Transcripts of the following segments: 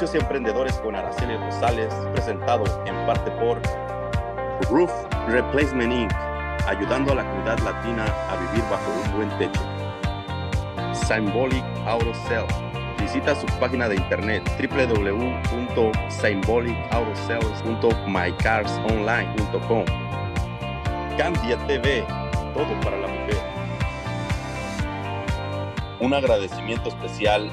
Emprendedores con Araceli Rosales, presentado en parte por Roof Replacement Inc., ayudando a la comunidad latina a vivir bajo un buen techo. Symbolic Auto Sales. Visita su página de internet www.symbolicautosales.mycarsonline.com. Candia TV, todo para la mujer. Un agradecimiento especial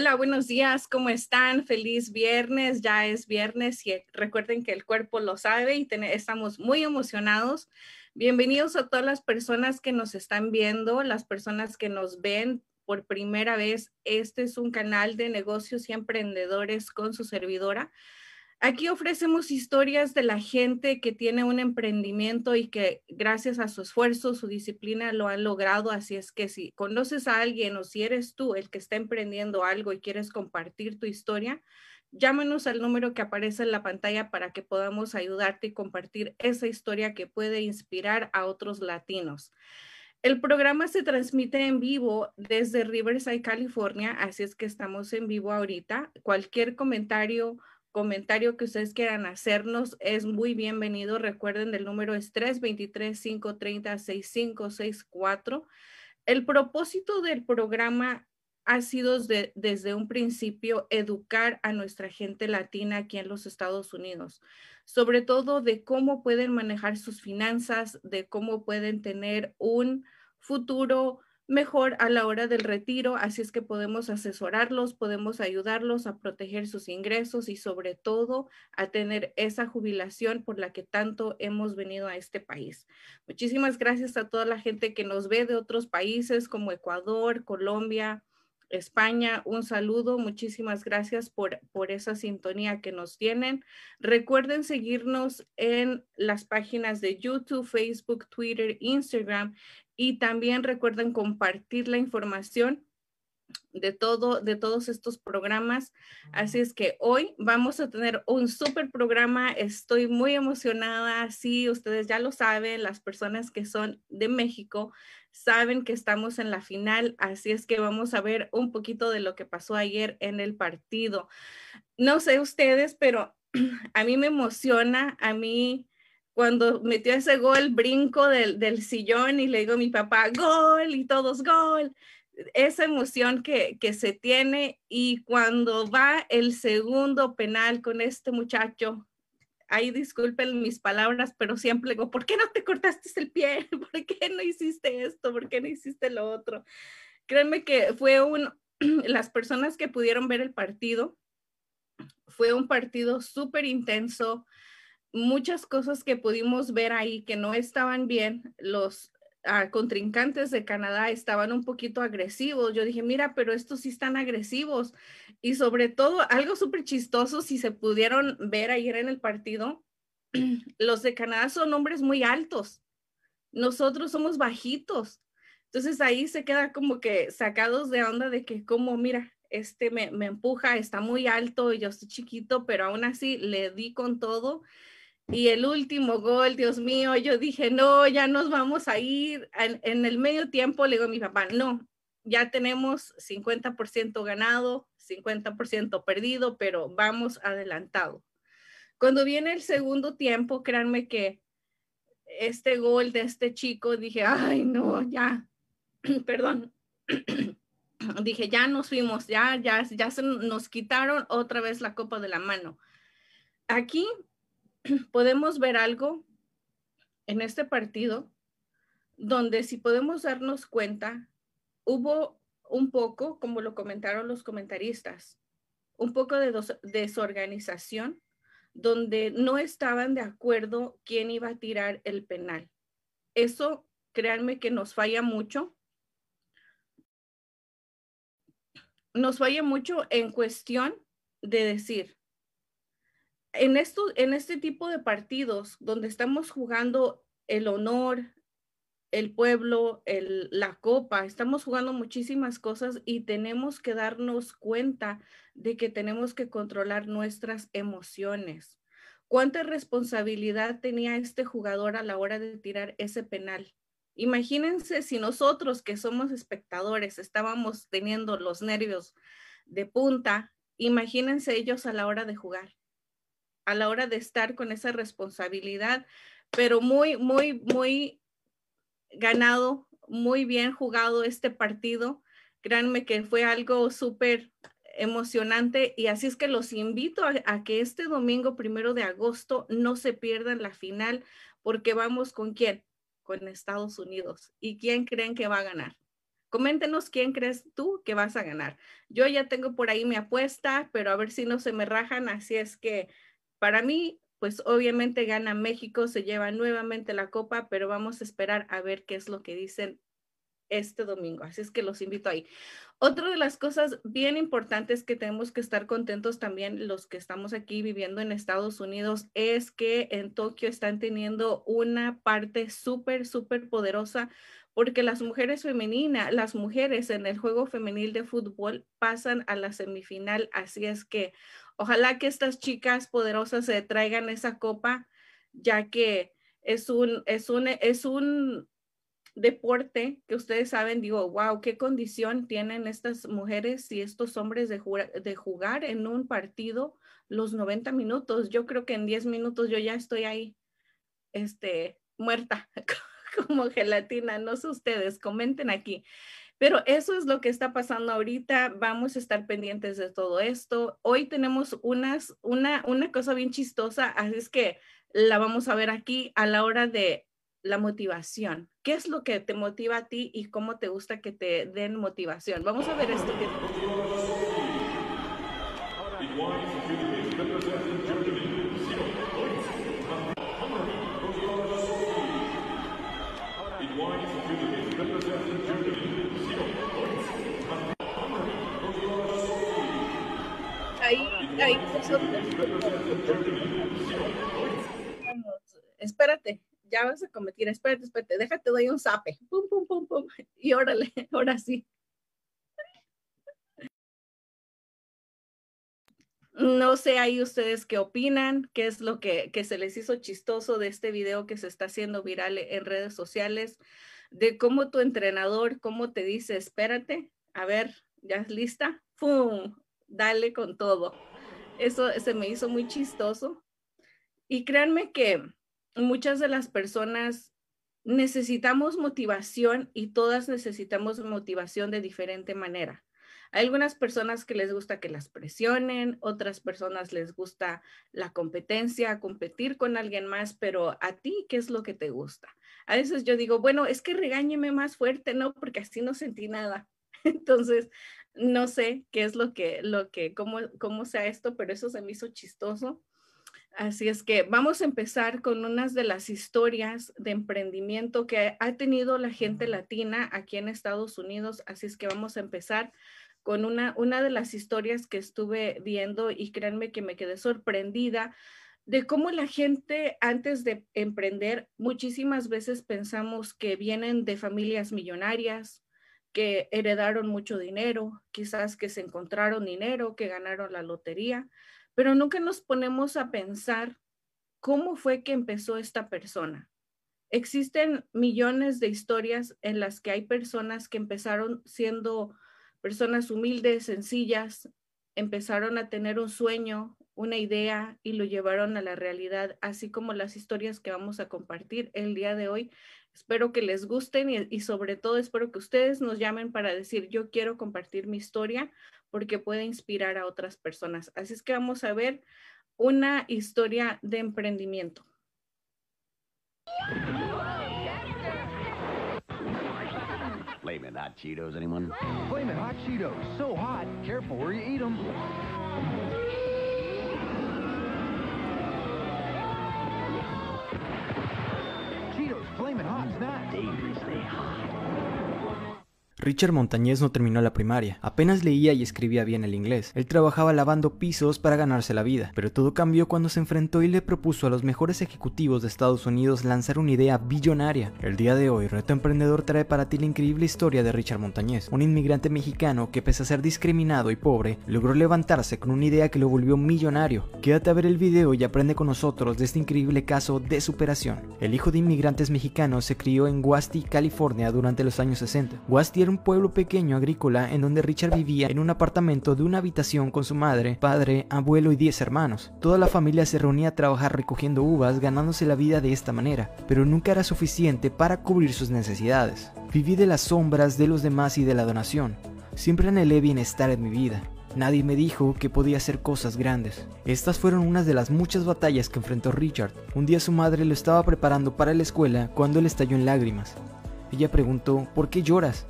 Hola, buenos días, ¿cómo están? Feliz viernes, ya es viernes y recuerden que el cuerpo lo sabe y estamos muy emocionados. Bienvenidos a todas las personas que nos están viendo, las personas que nos ven por primera vez. Este es un canal de negocios y emprendedores con su servidora. Aquí ofrecemos historias de la gente que tiene un emprendimiento y que gracias a su esfuerzo, su disciplina lo han logrado. Así es que si conoces a alguien o si eres tú el que está emprendiendo algo y quieres compartir tu historia, llámenos al número que aparece en la pantalla para que podamos ayudarte y compartir esa historia que puede inspirar a otros latinos. El programa se transmite en vivo desde Riverside, California, así es que estamos en vivo ahorita. Cualquier comentario comentario que ustedes quieran hacernos es muy bienvenido. Recuerden, el número es 323-530-6564. El propósito del programa ha sido desde un principio educar a nuestra gente latina aquí en los Estados Unidos, sobre todo de cómo pueden manejar sus finanzas, de cómo pueden tener un futuro mejor a la hora del retiro, así es que podemos asesorarlos, podemos ayudarlos a proteger sus ingresos y sobre todo a tener esa jubilación por la que tanto hemos venido a este país. Muchísimas gracias a toda la gente que nos ve de otros países como Ecuador, Colombia, España, un saludo, muchísimas gracias por, por esa sintonía que nos tienen. Recuerden seguirnos en las páginas de YouTube, Facebook, Twitter, Instagram y también recuerden compartir la información de todo, de todos estos programas. Así es que hoy vamos a tener un súper programa. Estoy muy emocionada. Sí, ustedes ya lo saben, las personas que son de México saben que estamos en la final. Así es que vamos a ver un poquito de lo que pasó ayer en el partido. No sé ustedes, pero a mí me emociona, a mí cuando metió ese gol, brinco del, sillón y le digo a mi papá, gol y todos gol. Esa emoción que, que se tiene y cuando va el segundo penal con este muchacho, ahí disculpen mis palabras, pero siempre digo, ¿por qué no te cortaste el pie? ¿Por qué no hiciste esto? ¿Por qué no hiciste lo otro? Créanme que fue un, las personas que pudieron ver el partido, fue un partido súper intenso, muchas cosas que pudimos ver ahí que no estaban bien. Los ah, contrincantes de Canadá estaban un poquito agresivos. Yo dije, mira, pero estos sí están agresivos. Y sobre todo, algo súper chistoso, si se pudieron ver ayer en el partido, los de Canadá son hombres muy altos, nosotros somos bajitos. Entonces ahí se queda como que sacados de onda de que como, mira, este me, me empuja, está muy alto y yo estoy chiquito, pero aún así le di con todo. Y el último gol, Dios mío, yo dije, no, ya nos vamos a ir. En, el medio tiempo le digo a mi papá, no, ya tenemos 50% ganado, 50% perdido, pero vamos adelantado. Cuando viene el segundo tiempo, créanme que este gol de este chico, dije, ay, no, ya, perdón, dije, ya nos fuimos, ya, ya, ya se nos quitaron otra vez la copa de la mano. Aquí podemos ver algo en este partido donde si podemos darnos cuenta, hubo un poco, como lo comentaron los comentaristas, un poco de desorganización donde no estaban de acuerdo quién iba a tirar el penal. Eso, créanme que nos falla mucho. Nos falla mucho en cuestión de decir, en, esto, en este tipo de partidos donde estamos jugando el honor, el pueblo, la copa, estamos jugando muchísimas cosas y tenemos que darnos cuenta de que tenemos que controlar nuestras emociones. ¿Cuánta responsabilidad tenía este jugador a la hora de tirar ese penal? Imagínense si nosotros que somos espectadores estábamos teniendo los nervios de punta, imagínense ellos a la hora de jugar a la hora de estar con esa responsabilidad, pero muy, muy, muy ganado, muy bien jugado este partido. Créanme que fue algo súper emocionante y así es que los invito a, que este domingo primero de agosto no se pierdan la final porque vamos con quién? Con Estados Unidos. ¿Y quién creen que va a ganar? Coméntenos quién crees tú que vas a ganar. Yo ya tengo por ahí mi apuesta, pero a ver si no se me rajan, así es que para mí, pues obviamente gana México, se lleva nuevamente la copa, pero vamos a esperar a ver qué es lo que dicen este domingo. Así es que los invito ahí. Otra de las cosas bien importantes que tenemos que estar contentos también los que estamos aquí viviendo en Estados Unidos es que en Tokio están teniendo una parte súper, súper poderosa porque las mujeres femeninas, las mujeres en el juego femenil de fútbol pasan a la semifinal. Así es que Ojalá que estas chicas poderosas se traigan esa copa, ya que es un, es un, es un deporte que ustedes saben, digo, wow, qué condición tienen estas mujeres y estos hombres de, de jugar en un partido los 90 minutos. Yo creo que en 10 minutos yo ya estoy ahí, este, muerta, como gelatina. No sé ustedes, comenten aquí. Pero eso es lo que está pasando ahorita. Vamos a estar pendientes de todo esto. Hoy tenemos unas, una, una cosa bien chistosa, así es que la vamos a ver aquí a la hora de la motivación. ¿Qué es lo que te motiva a ti y cómo te gusta que te den motivación? Vamos a ver esto. Espérate, ya vas a cometer, espérate, espérate, déjate, doy un zape. Pum, pum, pum, pum. Y órale, ahora sí. No sé ahí ustedes qué opinan, qué es lo que, que, se les hizo chistoso de este video que se está haciendo viral en redes sociales, de cómo tu entrenador, cómo te dice, espérate, a ver, ¿ya es lista? ¡Pum! Dale con todo. Eso se me hizo muy chistoso. Y créanme que muchas de las personas necesitamos motivación y todas necesitamos motivación de diferente manera. Hay algunas personas que les gusta que las presionen, otras personas les gusta la competencia, competir con alguien más, pero a ti, ¿qué es lo que te gusta? A veces yo digo, bueno, es que regáñeme más fuerte, ¿no? Porque así no sentí nada. Entonces, no sé qué es lo que, lo que, cómo, cómo sea esto, pero eso se me hizo chistoso. Así es que vamos a empezar con unas de las historias de emprendimiento que ha tenido la gente latina aquí en Estados Unidos. Así es que vamos a empezar con una, una de las historias que estuve viendo y créanme que me quedé sorprendida de cómo la gente antes de emprender muchísimas veces pensamos que vienen de familias millonarias, que heredaron mucho dinero, quizás que se encontraron dinero, que ganaron la lotería, pero nunca nos ponemos a pensar cómo fue que empezó esta persona. Existen millones de historias en las que hay personas que empezaron siendo personas humildes, sencillas, empezaron a tener un sueño, una idea y lo llevaron a la realidad, así como las historias que vamos a compartir el día de hoy. Espero que les gusten y, sobre todo espero que ustedes nos llamen para decir, yo quiero compartir mi historia porque puede inspirar a otras personas. Así es que vamos a ver una historia de emprendimiento. Flamin' hot Cheetos, anyone? Flamin' hot Cheetos, so hot, careful where you eat them. Cheetos, flamin' hot snack. Dangerously hot. Richard Montañez no terminó la primaria, apenas leía y escribía bien el inglés. Él trabajaba lavando pisos para ganarse la vida, pero todo cambió cuando se enfrentó y le propuso a los mejores ejecutivos de Estados Unidos lanzar una idea billonaria. El día de hoy, Reto Emprendedor trae para ti la increíble historia de Richard Montañez, un inmigrante mexicano que pese a ser discriminado y pobre, logró levantarse con una idea que lo volvió millonario. Quédate a ver el video y aprende con nosotros de este increíble caso de superación. El hijo de inmigrantes mexicanos se crió en Guasti, California durante los años 60. Guasti era un pueblo pequeño agrícola en donde Richard vivía en un apartamento de una habitación con su madre, padre, abuelo y 10 hermanos. Toda la familia se reunía a trabajar recogiendo uvas, ganándose la vida de esta manera, pero nunca era suficiente para cubrir sus necesidades. Viví de las sombras de los demás y de la donación. Siempre anhelé bienestar en mi vida. Nadie me dijo que podía hacer cosas grandes. Estas fueron unas de las muchas batallas que enfrentó Richard. Un día su madre lo estaba preparando para la escuela cuando él estalló en lágrimas. Ella preguntó, ¿por qué lloras?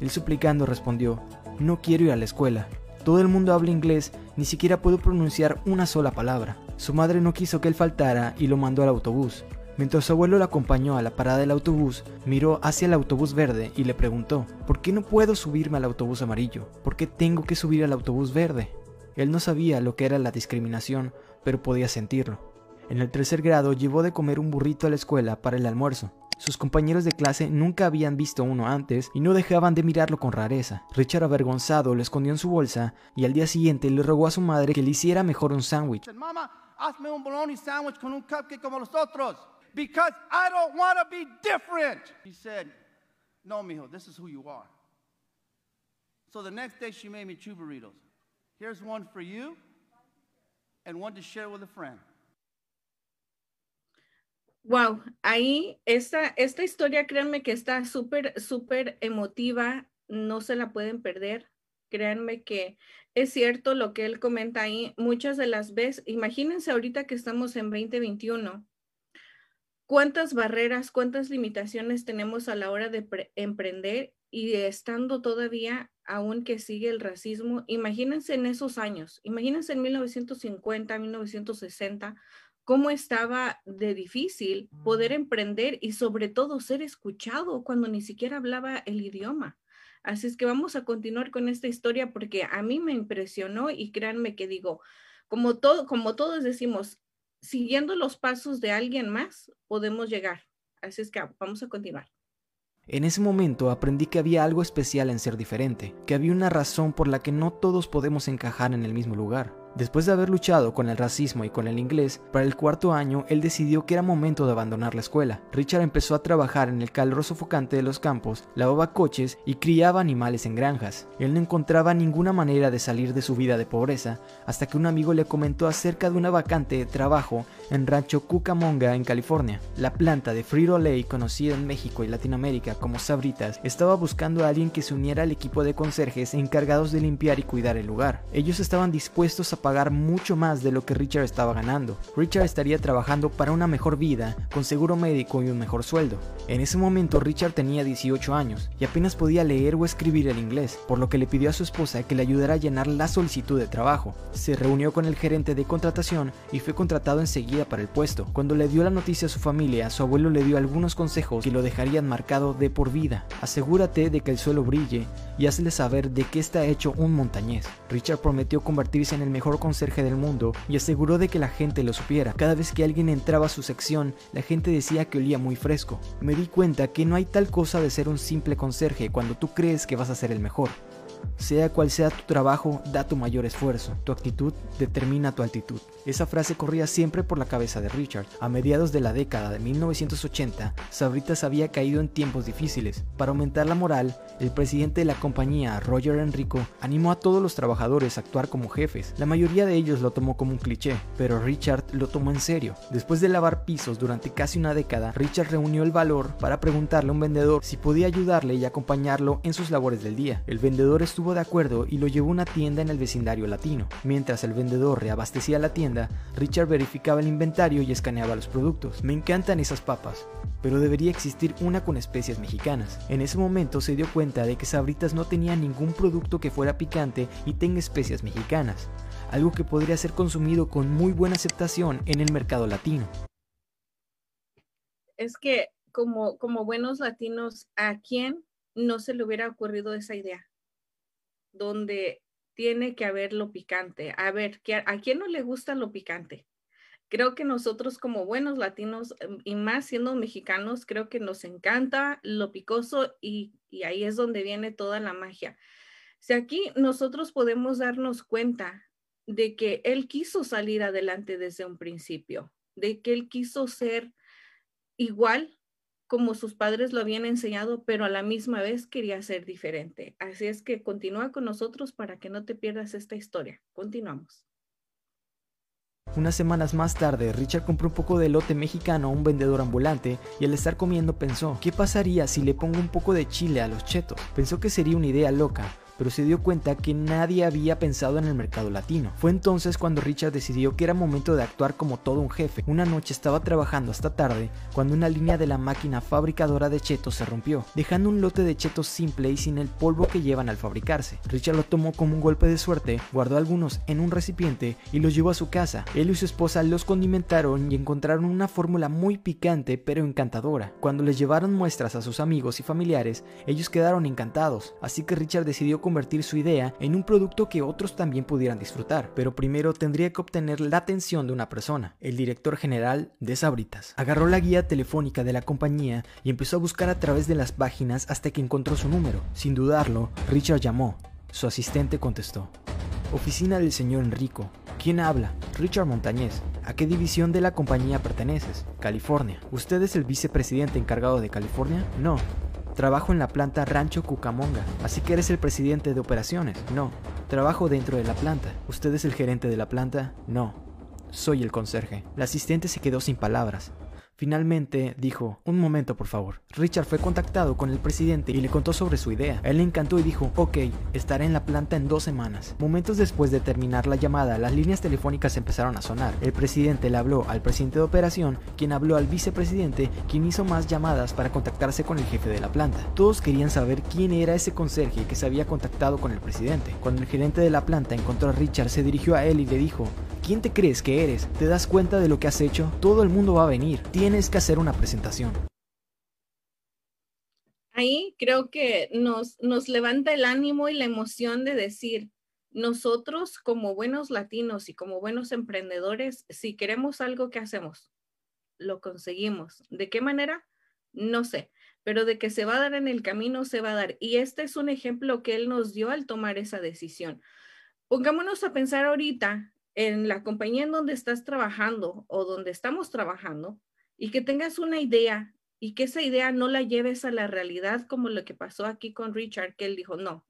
Él suplicando respondió, no quiero ir a la escuela. Todo el mundo habla inglés, ni siquiera puedo pronunciar una sola palabra. Su madre no quiso que él faltara y lo mandó al autobús. Mientras su abuelo lo acompañó a la parada del autobús, miró hacia el autobús verde y le preguntó, ¿por qué no puedo subirme al autobús amarillo? ¿Por qué tengo que subir al autobús verde? Él no sabía lo que era la discriminación, pero podía sentirlo. En el tercer grado llevó de comer un burrito a la escuela para el almuerzo. Sus compañeros de clase nunca habían visto uno antes y no dejaban de mirarlo con rareza. Richard avergonzado lo escondió en su bolsa y al día siguiente le rogó a su madre que le hiciera mejor un sándwich. Mamá, hazme un bologna sandwich con un cupcake como los otros. Because I don't want to be different. He said, No, mijo, this is who you are. So the next day she made me two burritos. Here's one for you and one to share with a friend. Wow, ahí esta, esta historia, créanme que está súper, súper emotiva, no se la pueden perder. Créanme que es cierto lo que él comenta ahí. Muchas de las veces, imagínense ahorita que estamos en 2021, cuántas barreras, cuántas limitaciones tenemos a la hora de emprender y estando todavía aún que sigue el racismo. Imagínense en esos años, imagínense en 1950, 1960 cómo estaba de difícil poder emprender y sobre todo ser escuchado cuando ni siquiera hablaba el idioma. Así es que vamos a continuar con esta historia porque a mí me impresionó y créanme que digo, como, todo, como todos decimos, siguiendo los pasos de alguien más, podemos llegar. Así es que vamos a continuar. En ese momento aprendí que había algo especial en ser diferente, que había una razón por la que no todos podemos encajar en el mismo lugar. Después de haber luchado con el racismo y con el inglés, para el cuarto año él decidió que era momento de abandonar la escuela. Richard empezó a trabajar en el calor sofocante de los campos, lavaba coches y criaba animales en granjas. Él no encontraba ninguna manera de salir de su vida de pobreza hasta que un amigo le comentó acerca de una vacante de trabajo en Rancho Cucamonga en California. La planta de Frito Lay, conocida en México y Latinoamérica como Sabritas, estaba buscando a alguien que se uniera al equipo de conserjes encargados de limpiar y cuidar el lugar. Ellos estaban dispuestos a pagar mucho más de lo que Richard estaba ganando. Richard estaría trabajando para una mejor vida, con seguro médico y un mejor sueldo. En ese momento Richard tenía 18 años y apenas podía leer o escribir el inglés, por lo que le pidió a su esposa que le ayudara a llenar la solicitud de trabajo. Se reunió con el gerente de contratación y fue contratado enseguida para el puesto. Cuando le dio la noticia a su familia, su abuelo le dio algunos consejos que lo dejarían marcado de por vida. Asegúrate de que el suelo brille y hazle saber de qué está hecho un montañés. Richard prometió convertirse en el mejor conserje del mundo y aseguró de que la gente lo supiera. Cada vez que alguien entraba a su sección, la gente decía que olía muy fresco. Me di cuenta que no hay tal cosa de ser un simple conserje cuando tú crees que vas a ser el mejor. Sea cual sea tu trabajo, da tu mayor esfuerzo. Tu actitud determina tu altitud. Esa frase corría siempre por la cabeza de Richard. A mediados de la década de 1980, Sabritas había caído en tiempos difíciles. Para aumentar la moral, el presidente de la compañía, Roger Enrico, animó a todos los trabajadores a actuar como jefes. La mayoría de ellos lo tomó como un cliché, pero Richard lo tomó en serio. Después de lavar pisos durante casi una década, Richard reunió el valor para preguntarle a un vendedor si podía ayudarle y acompañarlo en sus labores del día. El vendedor estuvo de acuerdo y lo llevó a una tienda en el vecindario latino. Mientras el vendedor reabastecía la tienda, Richard verificaba el inventario y escaneaba los productos. Me encantan esas papas, pero debería existir una con especias mexicanas. En ese momento se dio cuenta de que Sabritas no tenía ningún producto que fuera picante y tenga especias mexicanas, algo que podría ser consumido con muy buena aceptación en el mercado latino. Es que como, como buenos latinos, ¿a quién no se le hubiera ocurrido esa idea? Donde tiene que haber lo picante. A ver, ¿a quién no le gusta lo picante? Creo que nosotros como buenos latinos em, y más siendo mexicanos, creo que nos encanta lo picoso y, y ahí es donde viene toda la magia. Si aquí nosotros podemos darnos cuenta de que él quiso salir adelante desde un principio, de que él quiso ser igual como sus padres lo habían enseñado, pero a la misma vez quería ser diferente. Así es que continúa con nosotros para que no te pierdas esta historia. Continuamos. Unas semanas más tarde, Richard compró un poco de lote mexicano a un vendedor ambulante y al estar comiendo pensó, ¿qué pasaría si le pongo un poco de chile a los chetos? Pensó que sería una idea loca, pero se dio cuenta que nadie había pensado en el mercado latino. Fue entonces cuando Richard decidió que era momento de actuar como todo un jefe. Una noche estaba trabajando hasta tarde cuando una línea de la máquina fabricadora de chetos se rompió, dejando un lote de chetos simple y sin el polvo que llevan al fabricarse. Richard lo tomó como un golpe de suerte, guardó algunos en un recipiente y los llevó a su casa. Él y su esposa los condimentaron y encontraron una fórmula muy picante pero encantadora. Cuando les llevaron muestras a sus amigos y familiares, ellos quedaron encantados, así que Richard decidió convertir su idea en un producto que otros también pudieran disfrutar, pero primero tendría que obtener la atención de una persona, el director general de Sabritas. Agarró la guía telefónica de la compañía y empezó a buscar a través de las páginas hasta que encontró su número. Sin dudarlo, Richard llamó. Su asistente contestó. Oficina del señor Enrico. ¿Quién habla? Richard Montañez. ¿A qué división de la compañía perteneces? California. ¿Usted es el vicepresidente encargado de California? No. Trabajo en la planta Rancho Cucamonga. Así que eres el presidente de operaciones. No. Trabajo dentro de la planta. ¿Usted es el gerente de la planta? No. Soy el conserje. La asistente se quedó sin palabras. Finalmente dijo, un momento por favor. Richard fue contactado con el presidente y le contó sobre su idea. él le encantó y dijo, ok, estaré en la planta en dos semanas. Momentos después de terminar la llamada, las líneas telefónicas empezaron a sonar. El presidente le habló al presidente de operación, quien habló al vicepresidente, quien hizo más llamadas para contactarse con el jefe de la planta. Todos querían saber quién era ese conserje que se había contactado con el presidente. Cuando el gerente de la planta encontró a Richard, se dirigió a él y le dijo, ¿quién te crees que eres? ¿Te das cuenta de lo que has hecho? Todo el mundo va a venir tienes que hacer una presentación. Ahí creo que nos, nos levanta el ánimo y la emoción de decir, nosotros como buenos latinos y como buenos emprendedores, si queremos algo, ¿qué hacemos? Lo conseguimos. ¿De qué manera? No sé, pero de que se va a dar en el camino, se va a dar. Y este es un ejemplo que él nos dio al tomar esa decisión. Pongámonos a pensar ahorita en la compañía en donde estás trabajando o donde estamos trabajando y que tengas una idea y que esa idea no la lleves a la realidad como lo que pasó aquí con Richard, que él dijo, no,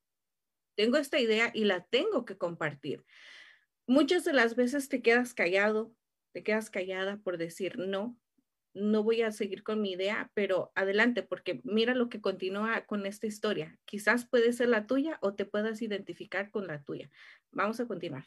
tengo esta idea y la tengo que compartir. Muchas de las veces te quedas callado, te quedas callada por decir, no, no voy a seguir con mi idea, pero adelante, porque mira lo que continúa con esta historia. Quizás puede ser la tuya o te puedas identificar con la tuya. Vamos a continuar.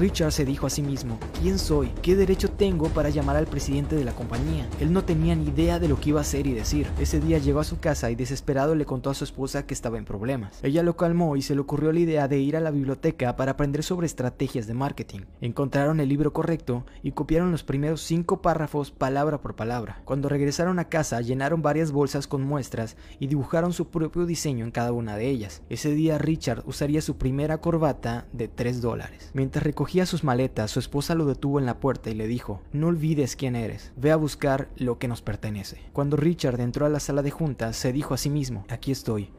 Richard se dijo a sí mismo, ¿quién soy? ¿Qué derecho tengo para llamar al presidente de la compañía? Él no tenía ni idea de lo que iba a hacer y decir. Ese día llegó a su casa y desesperado le contó a su esposa que estaba en problemas. Ella lo calmó y se le ocurrió la idea de ir a la biblioteca para aprender sobre estrategias de marketing. Encontraron el libro correcto y copiaron los primeros cinco párrafos palabra por palabra. Cuando regresaron a casa llenaron varias bolsas con muestras y dibujaron su propio diseño en cada una de ellas. Ese día Richard usaría su primera corbata de 3 dólares. Mientras recogía sus maletas, su esposa lo detuvo en la puerta y le dijo, no olvides quién eres, ve a buscar lo que nos pertenece. Cuando Richard entró a la sala de juntas, se dijo a sí mismo, aquí estoy,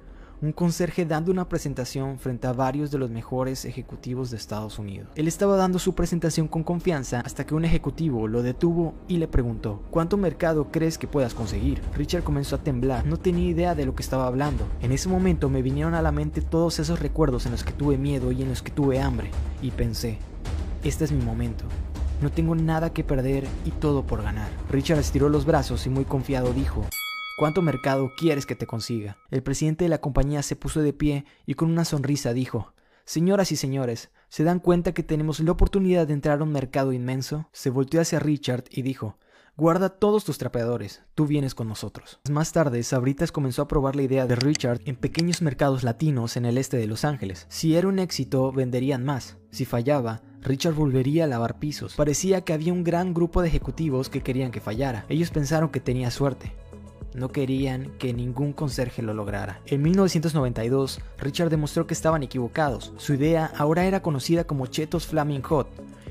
un conserje dando una presentación frente a varios de los mejores ejecutivos de Estados Unidos. Él estaba dando su presentación con confianza hasta que un ejecutivo lo detuvo y le preguntó, ¿cuánto mercado crees que puedas conseguir? Richard comenzó a temblar, no tenía idea de lo que estaba hablando. En ese momento me vinieron a la mente todos esos recuerdos en los que tuve miedo y en los que tuve hambre, y pensé, este es mi momento. No tengo nada que perder y todo por ganar. Richard estiró los brazos y muy confiado dijo, ¿Cuánto mercado quieres que te consiga? El presidente de la compañía se puso de pie y con una sonrisa dijo, Señoras y señores, ¿se dan cuenta que tenemos la oportunidad de entrar a un mercado inmenso? Se volteó hacia Richard y dijo, Guarda todos tus trapeadores, tú vienes con nosotros. Más tarde, Sabritas comenzó a probar la idea de Richard en pequeños mercados latinos en el este de Los Ángeles. Si era un éxito, venderían más. Si fallaba, Richard volvería a lavar pisos. Parecía que había un gran grupo de ejecutivos que querían que fallara. Ellos pensaron que tenía suerte. No querían que ningún conserje lo lograra. En 1992, Richard demostró que estaban equivocados. Su idea ahora era conocida como Chetos Flaming Hot.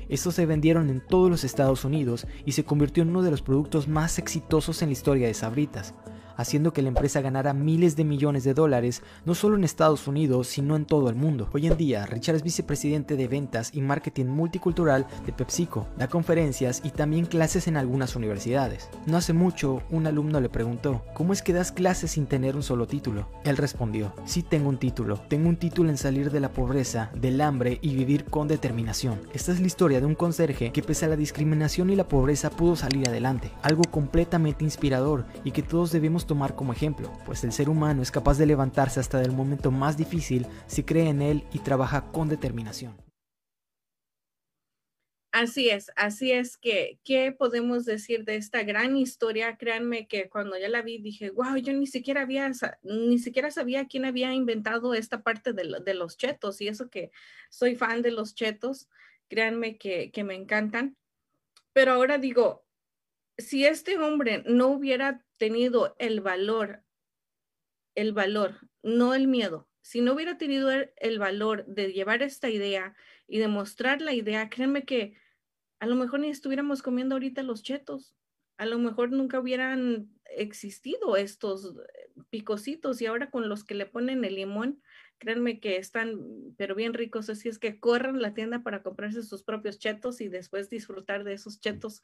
Estos se vendieron en todos los Estados Unidos y se convirtió en uno de los productos más exitosos en la historia de Sabritas haciendo que la empresa ganara miles de millones de dólares, no solo en Estados Unidos, sino en todo el mundo. Hoy en día, Richard es vicepresidente de ventas y marketing multicultural de PepsiCo, da conferencias y también clases en algunas universidades. No hace mucho, un alumno le preguntó, ¿cómo es que das clases sin tener un solo título? Él respondió, sí tengo un título, tengo un título en salir de la pobreza, del hambre y vivir con determinación. Esta es la historia de un conserje que pese a la discriminación y la pobreza pudo salir adelante, algo completamente inspirador y que todos debemos tomar como ejemplo, pues el ser humano es capaz de levantarse hasta del momento más difícil si cree en él y trabaja con determinación. Así es, así es que, ¿qué podemos decir de esta gran historia? Créanme que cuando ya la vi dije, wow, yo ni siquiera había, ni siquiera sabía quién había inventado esta parte de, los chetos y eso que soy fan de los chetos, créanme que me encantan. Pero ahora digo, si este hombre no hubiera tenido el valor, el valor, no el miedo, si no hubiera tenido el, valor de llevar esta idea y de mostrar la idea, créanme que a lo mejor ni estuviéramos comiendo ahorita los chetos, a lo mejor nunca hubieran existido estos picositos y ahora con los que le ponen el limón, créanme que están, pero bien ricos, así es que corran la tienda para comprarse sus propios chetos y después disfrutar de esos chetos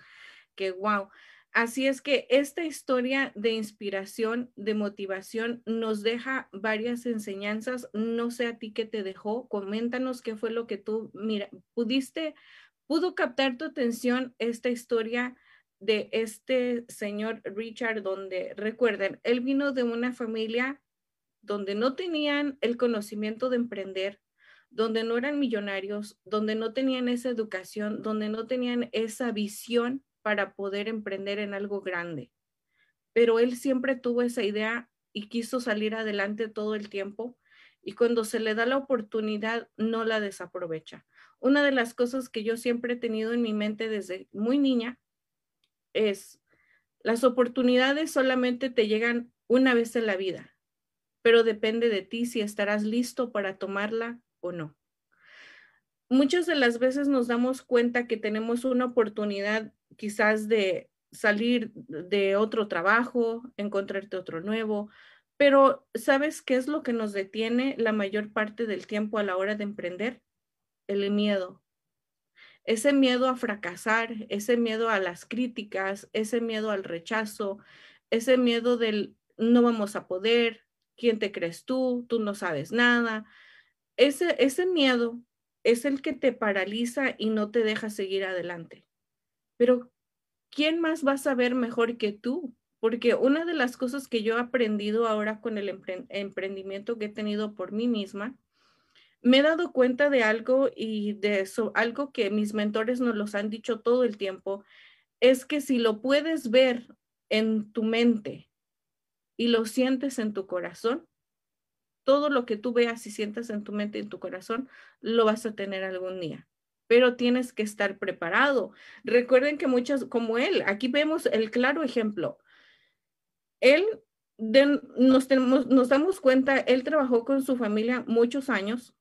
que wow. Así es que esta historia de inspiración, de motivación, nos deja varias enseñanzas. No sé a ti qué te dejó. Coméntanos qué fue lo que tú, mira, pudiste, pudo captar tu atención esta historia de este señor Richard, donde recuerden, él vino de una familia donde no tenían el conocimiento de emprender, donde no eran millonarios, donde no tenían esa educación, donde no tenían esa visión para poder emprender en algo grande. Pero él siempre tuvo esa idea y quiso salir adelante todo el tiempo y cuando se le da la oportunidad no la desaprovecha. Una de las cosas que yo siempre he tenido en mi mente desde muy niña es las oportunidades solamente te llegan una vez en la vida, pero depende de ti si estarás listo para tomarla o no muchas de las veces nos damos cuenta que tenemos una oportunidad quizás de salir de otro trabajo, encontrarte otro nuevo, pero ¿sabes qué es lo que nos detiene la mayor parte del tiempo a la hora de emprender? El miedo. Ese miedo a fracasar, ese miedo a las críticas, ese miedo al rechazo, ese miedo del no vamos a poder, ¿quién te crees tú? Tú no sabes nada. Ese, ese miedo es el que te paraliza y no te deja seguir adelante. Pero, ¿quién más va a saber mejor que tú? Porque una de las cosas que yo he aprendido ahora con el emprendimiento que he tenido por mí misma, me he dado cuenta de algo y de eso, algo que mis mentores nos los han dicho todo el tiempo, es que si lo puedes ver en tu mente y lo sientes en tu corazón, todo lo que tú veas y sientas en tu mente y en tu corazón, lo vas a tener algún día. Pero tienes que estar preparado. Recuerden que muchas, como él, aquí vemos el claro ejemplo. Él, nos, damos cuenta, él trabajó con su familia muchos años,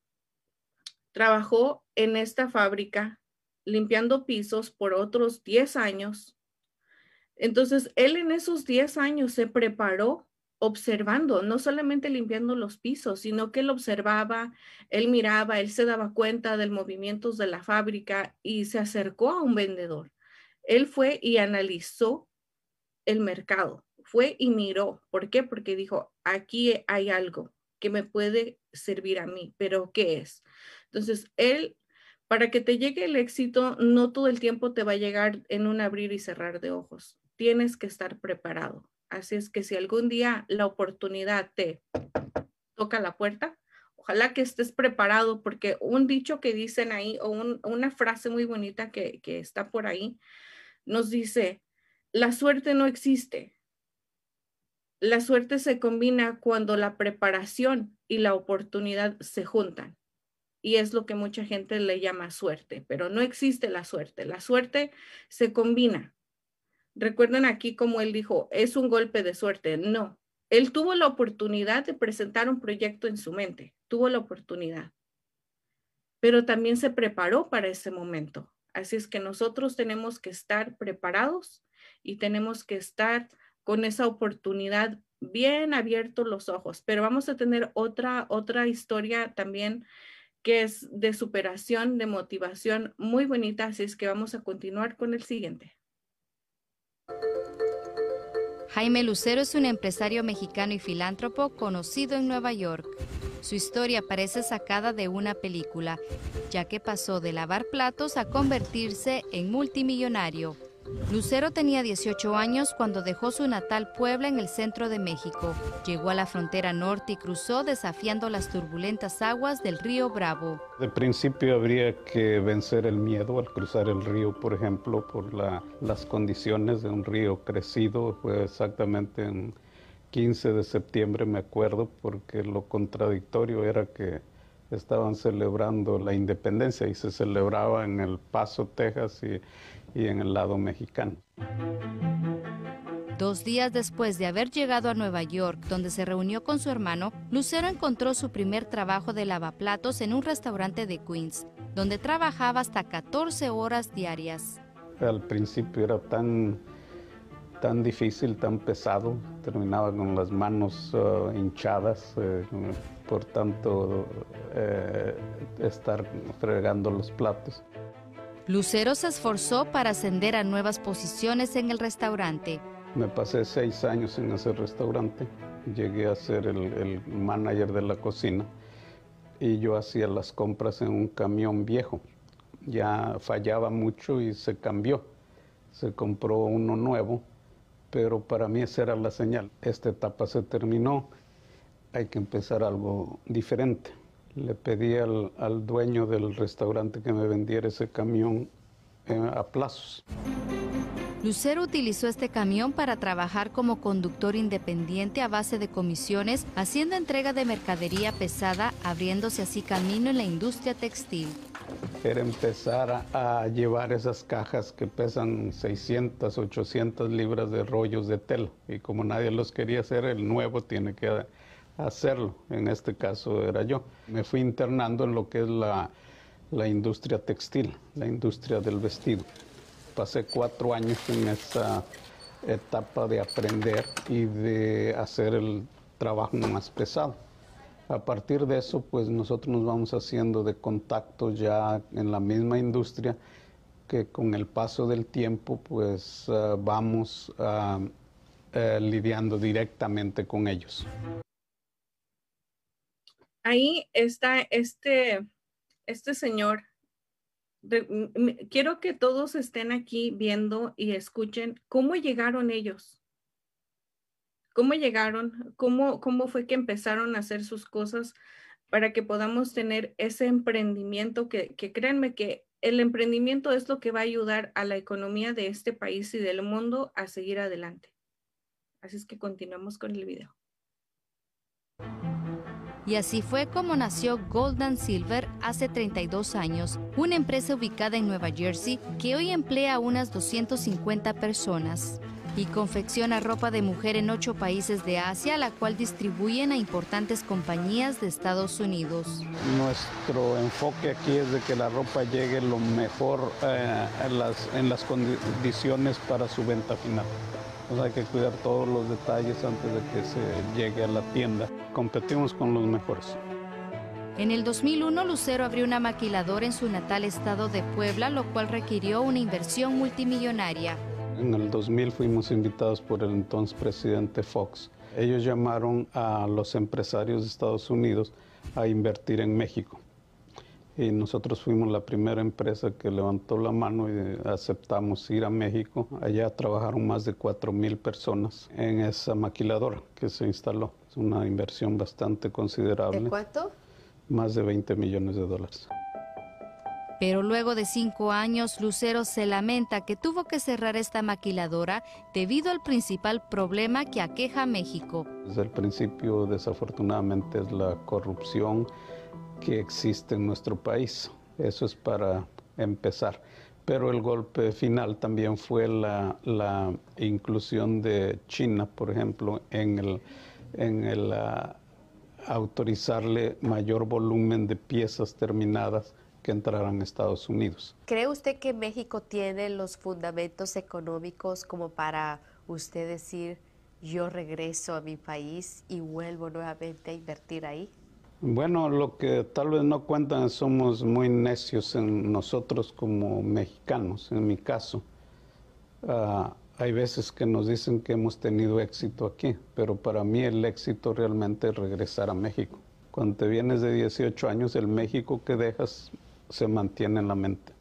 trabajó en esta fábrica limpiando pisos por otros 10 años. Entonces, él en esos 10 años se preparó observando, no solamente limpiando los pisos, sino que él observaba, él miraba, él se daba cuenta del movimientos de la fábrica y se acercó a un vendedor. Él fue y analizó el mercado, fue y miró. ¿Por qué? Porque dijo, aquí hay algo que me puede servir a mí, pero ¿qué es? Entonces, él, para que te llegue el éxito, no todo el tiempo te va a llegar en un abrir y cerrar de ojos. Tienes que estar preparado Así es que si algún día la oportunidad te toca la puerta, ojalá que estés preparado porque un dicho que dicen ahí o una frase muy bonita que, está por ahí nos dice, la suerte no existe. La suerte se combina cuando la preparación y la oportunidad se juntan. Y es lo que mucha gente le llama suerte, pero no existe la suerte. La suerte se combina Recuerden aquí como él dijo, es un golpe de suerte. No, él tuvo la oportunidad de presentar un proyecto en su mente, tuvo la oportunidad, pero también se preparó para ese momento. Así es que nosotros tenemos que estar preparados y tenemos que estar con esa oportunidad bien abiertos los ojos. Pero vamos a tener otra, otra historia también que es de superación, de motivación muy bonita. Así es que vamos a continuar con el siguiente. Jaime Lucero es un empresario mexicano y filántropo conocido en Nueva York. Su historia parece sacada de una película, ya que pasó de lavar platos a convertirse en multimillonario. Lucero tenía 18 años cuando dejó su natal Puebla en el centro de México. Llegó a la frontera norte y cruzó desafiando las turbulentas aguas del río Bravo. De principio habría que vencer el miedo al cruzar el río, por ejemplo, por las condiciones de un río crecido. Fue exactamente en 15 de septiembre, me acuerdo, porque lo contradictorio era que estaban celebrando la independencia y se celebraba en El Paso, Texas y y en el lado mexicano. Dos días después de haber llegado a Nueva York, donde se reunió con su hermano, Lucero encontró su primer trabajo de lavaplatos en un restaurante de Queens, donde trabajaba hasta 14 horas diarias. Al principio era tan, tan difícil, tan pesado, terminaba con las manos uh, hinchadas eh, por tanto eh, estar fregando los platos. Lucero se esforzó para ascender a nuevas posiciones en el restaurante. Me pasé seis años en ese restaurante. Llegué a ser el, el manager de la cocina y yo hacía las compras en un camión viejo. Ya fallaba mucho y se cambió. Se compró uno nuevo, pero para mí esa era la señal. Esta etapa se terminó, hay que empezar algo diferente le pedí al, dueño del restaurante que me vendiera ese camión eh, a plazos. Lucero utilizó este camión para trabajar como conductor independiente a base de comisiones, haciendo entrega de mercadería pesada, abriéndose así camino en la industria textil. Era empezar a, a llevar esas cajas que pesan 600, 800 libras de rollos de tela. Y como nadie los quería hacer, el nuevo tiene que hacerlo. En este caso era yo. Me fui internando en lo que es la, la industria textil, la industria del vestido. Pasé cuatro años en esa etapa de aprender y de hacer el trabajo más pesado. A partir de eso, pues nosotros nos vamos haciendo de contacto ya en la misma industria que con el paso del tiempo, pues eh, vamos uh, lidiando directamente con ellos ahí está este, este señor. quiero que todos estén aquí viendo y escuchen cómo llegaron ellos. ¿Cómo llegaron? ¿Cómo, cómo fue que empezaron a hacer sus cosas? para que podamos tener ese emprendimiento que, que créanme que el emprendimiento es lo que va a ayudar a la economía de este país y del mundo a seguir adelante. Así es que continuamos con el video. Y así fue como nació Golden Silver hace 32 años, una empresa ubicada en Nueva Jersey que hoy emplea a unas 250 personas y confecciona ropa de mujer en ocho países de Asia, la cual distribuyen a importantes compañías de Estados Unidos. Nuestro enfoque aquí es de que la ropa llegue lo mejor eh, en, las, en las condiciones para su venta final. Hay que cuidar todos los detalles antes de que se llegue a la tienda. Competimos con los mejores. En el 2001, Lucero abrió una maquiladora en su natal estado de Puebla, lo cual requirió una inversión multimillonaria. En el 2000 fuimos invitados por el entonces presidente Fox. Ellos llamaron a los empresarios de Estados Unidos a invertir en México. Y nosotros fuimos la primera empresa que levantó la mano y aceptamos ir a México. Allá trabajaron más de 4.000 personas en esa maquiladora que se instaló. Es una inversión bastante considerable. ¿De cuánto? Más de 20 millones de dólares. Pero luego de cinco años, Lucero se lamenta que tuvo que cerrar esta maquiladora debido al principal problema que aqueja a México. Desde el principio, desafortunadamente, es la corrupción que existe en nuestro país. Eso es para empezar. Pero el golpe final también fue la, inclusión de China, por ejemplo, en el, en el ah, autorizarle mayor volumen de piezas terminadas que entraran a Estados Unidos. ¿Cree usted que México tiene los fundamentos económicos como para usted decir yo regreso a mi país y vuelvo nuevamente a invertir ahí? Bueno, lo que tal vez no cuentan somos muy necios en nosotros como mexicanos, en mi caso. Ah, hay veces que nos dicen que hemos tenido éxito aquí, pero para mí el éxito realmente es regresar a México. Cuando te vienes de 18 años, el México que dejas se mantiene en la mente.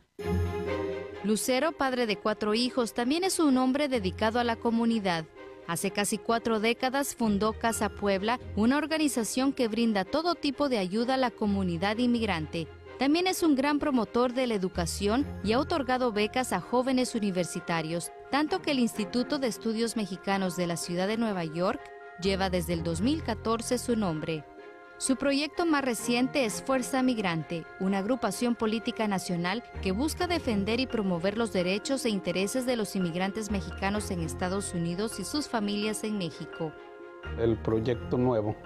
Lucero, padre de cuatro hijos, también es un hombre dedicado a la comunidad. Hace casi cuatro décadas fundó Casa Puebla, una organización que brinda todo tipo de ayuda a la comunidad inmigrante. También es un gran promotor de la educación y ha otorgado becas a jóvenes universitarios, tanto que el Instituto de Estudios Mexicanos de la Ciudad de Nueva York lleva desde el 2014 su nombre. Su proyecto más reciente es Fuerza Migrante, una agrupación política nacional que busca defender y promover los derechos e intereses de los inmigrantes mexicanos en Estados Unidos y sus familias en México. El proyecto nuevo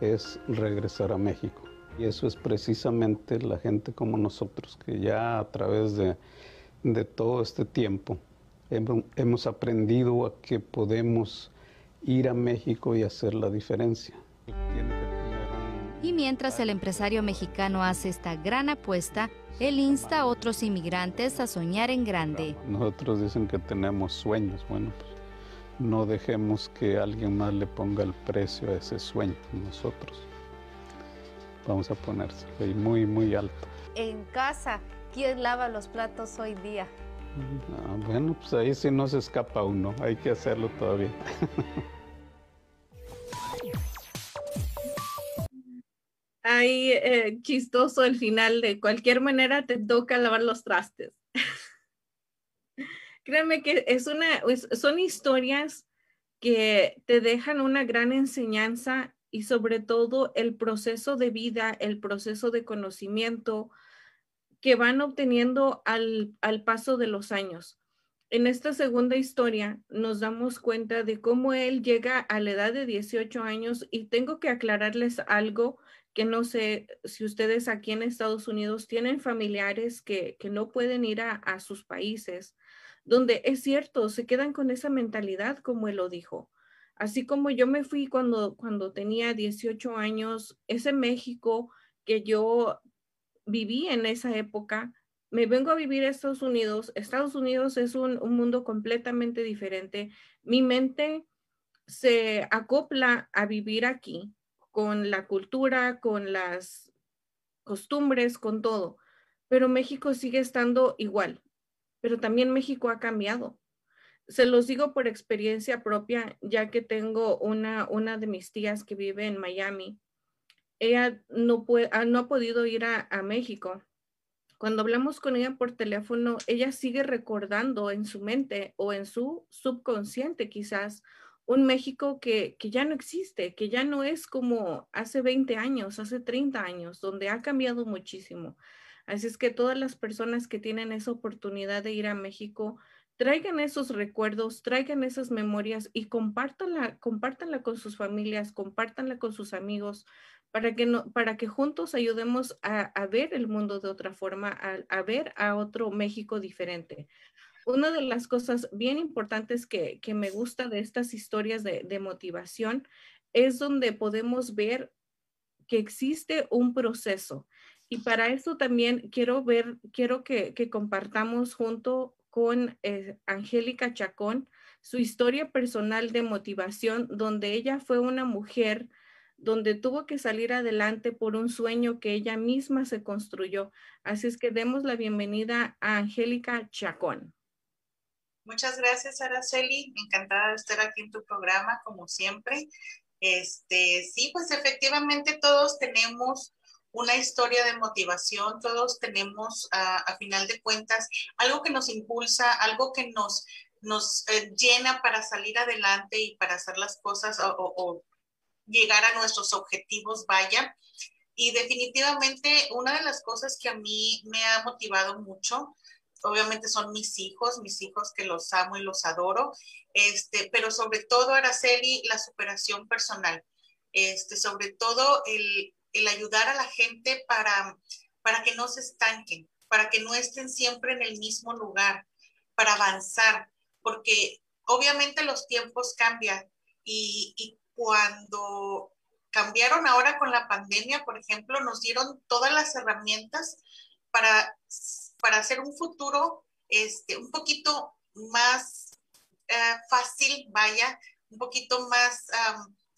es regresar a México. Y eso es precisamente la gente como nosotros, que ya a través de, todo este tiempo hemos, hemos aprendido a que podemos ir a México y hacer la diferencia. Y mientras el empresario mexicano hace esta gran apuesta, él insta a otros inmigrantes a soñar en grande. Nosotros dicen que tenemos sueños. Bueno, pues no dejemos que alguien más le ponga el precio a ese sueño. Nosotros vamos a ponerse muy, muy alto. En casa, ¿quién lava los platos hoy día? Ah, bueno, pues ahí sí no se escapa uno. Hay que hacerlo todavía. ahí eh, chistoso el final de cualquier manera te toca lavar los trastes. Créeme que es una, son historias que te dejan una gran enseñanza y sobre todo el proceso de vida, el proceso de conocimiento que van obteniendo al, al paso de los años. En esta segunda historia nos damos cuenta de cómo él llega a la edad de 18 años y tengo que aclararles algo que no sé si ustedes aquí en Estados Unidos tienen familiares que, no pueden ir a, sus países, donde es cierto, se quedan con esa mentalidad como él lo dijo. Así como yo me fui cuando, cuando tenía 18 años, ese México que yo viví en esa época, me vengo a vivir a Estados Unidos. Estados Unidos es un mundo completamente diferente. Mi mente se acopla a vivir aquí con la cultura, con las costumbres, con todo. Pero México sigue estando igual, pero también México ha cambiado. Se los digo por experiencia propia, ya que tengo una, una de mis tías que vive en Miami ella no, puede, ah, no ha podido ir a, a México. Cuando hablamos con ella por teléfono, ella sigue recordando en su mente o en su subconsciente quizás un México que, que, ya no existe, que ya no es como hace 20 años, hace 30 años, donde ha cambiado muchísimo. Así es que todas las personas que tienen esa oportunidad de ir a México, traigan esos recuerdos, traigan esas memorias y compártanla, compártanla con sus familias, compártanla con sus amigos, para que, no, para que juntos ayudemos a, a ver el mundo de otra forma, a, a ver a otro México diferente una de las cosas bien importantes que, me gusta de estas historias de, motivación es donde podemos ver que existe un proceso. Y para eso también quiero ver, quiero que, que compartamos junto con eh, Angélica Chacón su historia personal de motivación, donde ella fue una mujer donde tuvo que salir adelante por un sueño que ella misma se construyó. Así es que demos la bienvenida a Angélica Chacón. Muchas gracias, Araceli. Encantada de estar aquí en tu programa, como siempre. Este, sí, pues efectivamente todos tenemos una historia de motivación, todos tenemos a, a final de cuentas algo que nos impulsa, algo que nos, nos eh, llena para salir adelante y para hacer las cosas o, o, o llegar a nuestros objetivos, vaya. Y definitivamente una de las cosas que a mí me ha motivado mucho obviamente son mis hijos, mis hijos que los amo y los adoro, este, pero sobre todo, Araceli, la superación personal, este, sobre todo el, el ayudar a la gente para, para que no se estanquen, para que no estén siempre en el mismo lugar, para avanzar, porque obviamente los tiempos cambian y, y cuando cambiaron ahora con la pandemia, por ejemplo, nos dieron todas las herramientas para para hacer un futuro este, un poquito más uh, fácil, vaya, un poquito más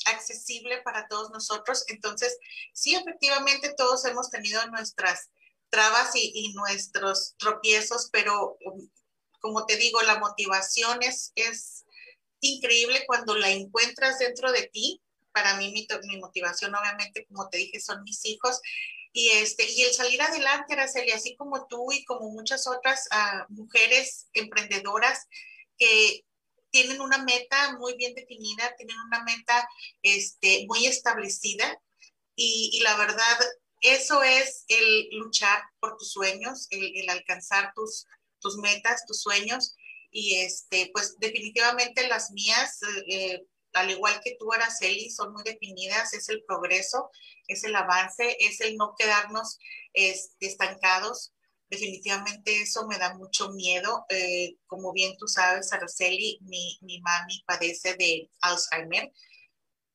accesible para todos nosotros. Entonces, sí, efectivamente todos hemos tenido nuestras trabas y, nuestros tropiezos, pero um, como te digo, la motivación es, es increíble cuando la encuentras dentro de ti. Para mí, mi motivación, obviamente, como te dije, son mis hijos y, este, y el salir adelante, Araceli, así como tú y como muchas otras uh, mujeres emprendedoras que tienen una meta muy bien definida, tienen una meta este, muy establecida y, la verdad, eso es el luchar por tus sueños, el, alcanzar tus, tus metas, tus sueños y este, pues definitivamente las mías, eh, al igual que tú, Araceli, son muy definidas, es el progreso, es el avance, es el no quedarnos este, estancados. Definitivamente eso me da mucho miedo. Eh, como bien tú sabes, Araceli, mi, mi mami padece de Alzheimer,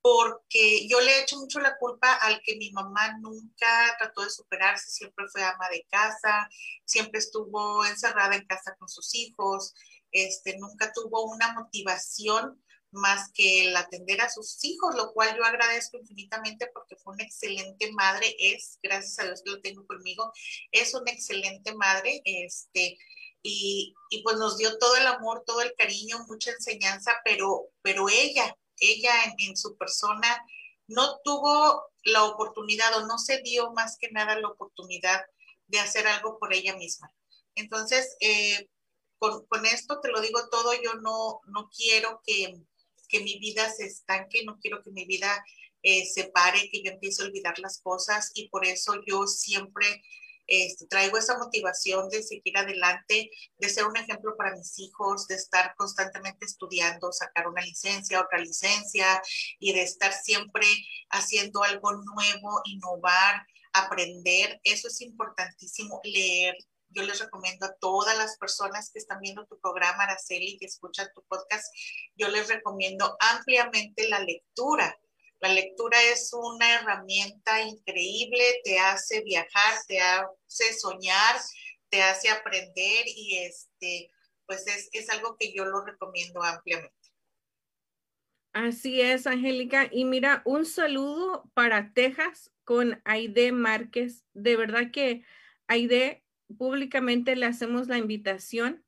porque yo le he hecho mucho la culpa al que mi mamá nunca trató de superarse, siempre fue ama de casa, siempre estuvo encerrada en casa con sus hijos, este, nunca tuvo una motivación más que el atender a sus hijos, lo cual yo agradezco infinitamente porque fue una excelente madre, es, gracias a Dios que lo tengo conmigo, es una excelente madre, este, y, y pues nos dio todo el amor, todo el cariño, mucha enseñanza, pero, pero ella, ella en, su persona no tuvo la oportunidad o no se dio más que nada la oportunidad de hacer algo por ella misma. Entonces, eh, con, con, esto te lo digo todo, yo no, no quiero que, que mi vida se estanque, no quiero que mi vida eh, se pare, que yo empiece a olvidar las cosas y por eso yo siempre este, traigo esa motivación de seguir adelante, de ser un ejemplo para mis hijos, de estar constantemente estudiando, sacar una licencia, otra licencia y de estar siempre haciendo algo nuevo, innovar, aprender. Eso es importantísimo, leer, yo les recomiendo a todas las personas que están viendo tu programa, Araceli, que escuchan tu podcast, yo les recomiendo ampliamente la lectura. La lectura es una herramienta increíble, te hace viajar, te hace soñar, te hace aprender y este, pues es, es algo que yo lo recomiendo ampliamente. Así es, Angélica. Y mira, un saludo para Texas con Aide Márquez. De verdad que Aide públicamente le hacemos la invitación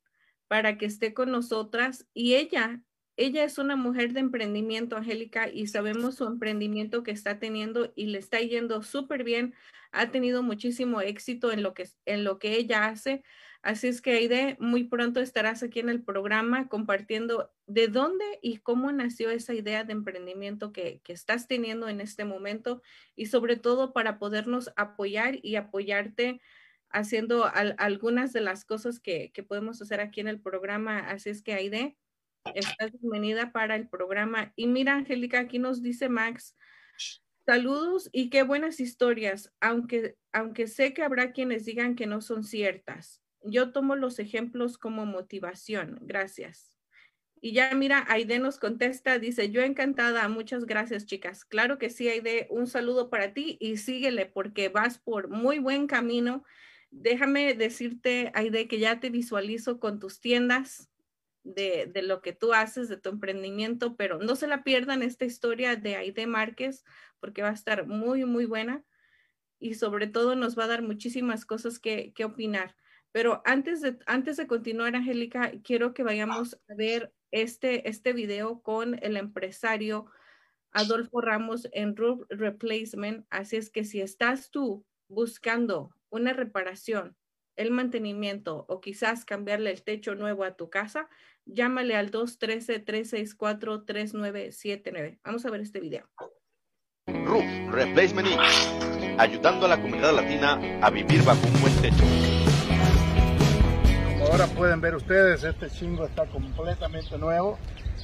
para que esté con nosotras y ella ella es una mujer de emprendimiento, Angélica, y sabemos su emprendimiento que está teniendo y le está yendo súper bien. Ha tenido muchísimo éxito en lo que, en lo que ella hace. Así es que, Aide, muy pronto estarás aquí en el programa compartiendo de dónde y cómo nació esa idea de emprendimiento que, estás teniendo en este momento y sobre todo para podernos apoyar y apoyarte haciendo algunas de las cosas que, que, podemos hacer aquí en el programa. Así es que, Aide, estás bienvenida para el programa. Y mira, Angélica, aquí nos dice Max, saludos y qué buenas historias, aunque, aunque sé que habrá quienes digan que no son ciertas yo tomo los ejemplos como motivación. Gracias. Y ya mira, Aide nos contesta, dice, yo encantada, muchas gracias chicas. Claro que sí, Aide, un saludo para ti y síguele porque vas por muy buen camino. Déjame decirte, Aide, que ya te visualizo con tus tiendas de, de lo que tú haces, de tu emprendimiento, pero no se la pierdan esta historia de Aide Márquez porque va a estar muy, muy buena y sobre todo nos va a dar muchísimas cosas que, que opinar. Pero antes de, antes de continuar, Angélica, quiero que vayamos a ver este, este video con el empresario Adolfo Ramos en Roof Replacement. Así es que si estás tú buscando una reparación, el mantenimiento o quizás cambiarle el techo nuevo a tu casa, llámale al 213-364-3979. Vamos a ver este video. Roof Replacement ayudando a la comunidad latina a vivir bajo un buen techo ahora pueden ver ustedes, este chingo está completamente nuevo.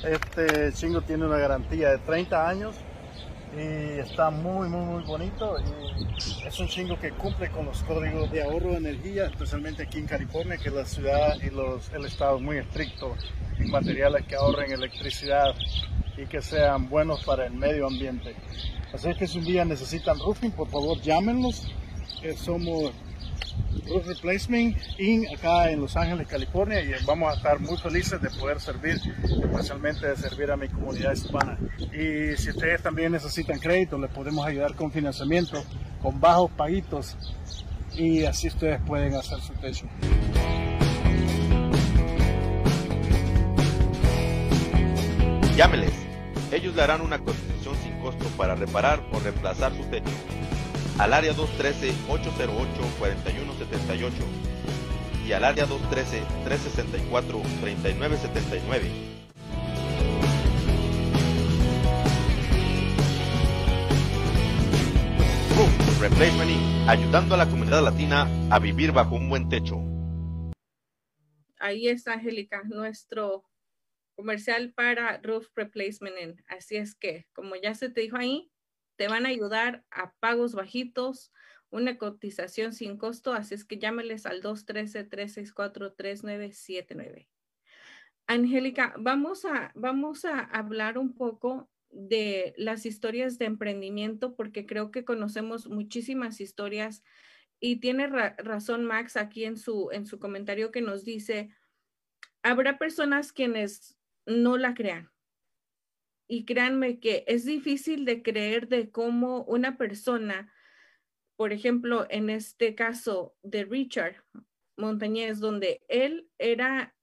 Este chingo tiene una garantía de 30 años y está muy, muy, muy bonito. Y es un chingo que cumple con los códigos de ahorro de energía, especialmente aquí en California, que la ciudad y los, el estado es muy estricto en materiales que ahorren electricidad y que sean buenos para el medio ambiente. Así que si un día necesitan roofing, por favor llámenlos. Somos Roof Replacement Inc. acá en Los Ángeles, California y vamos a estar muy felices de poder servir, especialmente de servir a mi comunidad hispana. Y si ustedes también necesitan crédito, les podemos ayudar con financiamiento, con bajos paguitos y así ustedes pueden hacer su techo. Llámeles, ellos le harán una cotización sin costo para reparar o reemplazar su techo al área 213-808-4178 y al área 213-364-3979. Roof Replacement ayudando a la comunidad latina a vivir bajo un buen techo. Ahí está, Angélica, nuestro comercial para Roof Replacement. Así es que, como ya se te dijo ahí, te van a ayudar a pagos bajitos, una cotización sin costo, así es que llámeles al 213-364-3979. Angélica, vamos a, vamos a hablar un poco de las historias de emprendimiento porque creo que conocemos muchísimas historias y tiene razón Max aquí en su, en su comentario que nos dice, habrá personas quienes no la crean, y créanme que es difícil de creer de cómo una persona, por ejemplo, en este caso de Richard Montañez, donde él era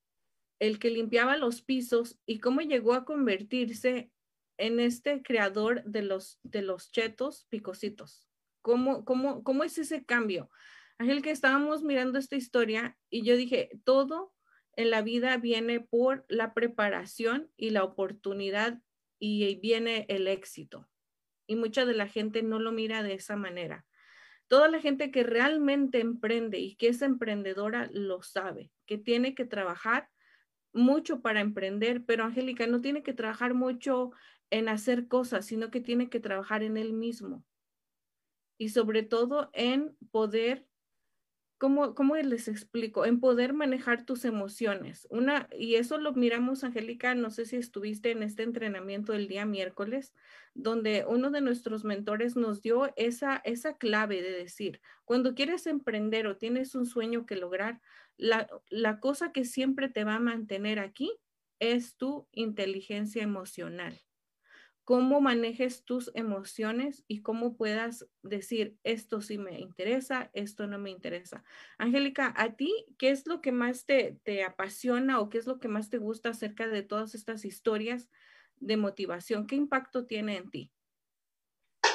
el que limpiaba los pisos y cómo llegó a convertirse en este creador de los, de los chetos picositos. ¿Cómo, cómo, cómo es ese cambio? Ángel, que estábamos mirando esta historia y yo dije, todo en la vida viene por la preparación y la oportunidad y viene el éxito. Y mucha de la gente no lo mira de esa manera. Toda la gente que realmente emprende y que es emprendedora lo sabe, que tiene que trabajar mucho para emprender, pero Angélica no tiene que trabajar mucho en hacer cosas, sino que tiene que trabajar en él mismo. Y sobre todo en poder ¿Cómo, ¿Cómo, les explico? En poder manejar tus emociones. Una, y eso lo miramos, Angélica, no sé si estuviste en este entrenamiento el día miércoles, donde uno de nuestros mentores nos dio esa, esa clave de decir, cuando quieres emprender o tienes un sueño que lograr, la, la cosa que siempre te va a mantener aquí es tu inteligencia emocional cómo manejes tus emociones y cómo puedas decir, esto sí me interesa, esto no me interesa. Angélica, ¿a ti qué es lo que más te, te apasiona o qué es lo que más te gusta acerca de todas estas historias de motivación? ¿Qué impacto tiene en ti?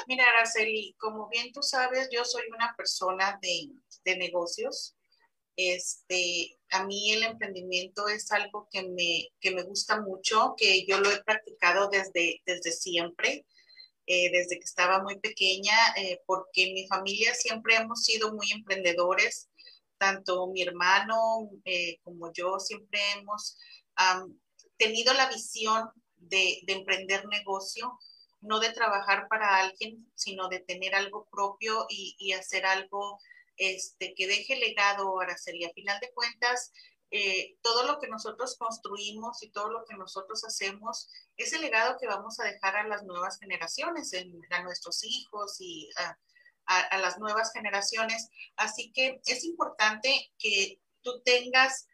Mira, Araceli, como bien tú sabes, yo soy una persona de, de negocios. Este, a mí el emprendimiento es algo que me, que me gusta mucho, que yo lo he practicado desde, desde siempre, eh, desde que estaba muy pequeña, eh, porque mi familia siempre hemos sido muy emprendedores, tanto mi hermano eh, como yo siempre hemos tenido la visión de emprender negocio no de trabajar para alguien, sino de tener algo propio y, hacer algo este, que deje legado, Araceli. A final de cuentas, eh, todo lo que nosotros construimos y todo lo que nosotros hacemos es el legado que vamos a dejar a las nuevas generaciones, a nuestros hijos y a, las nuevas generaciones. Así que es importante que tú tengas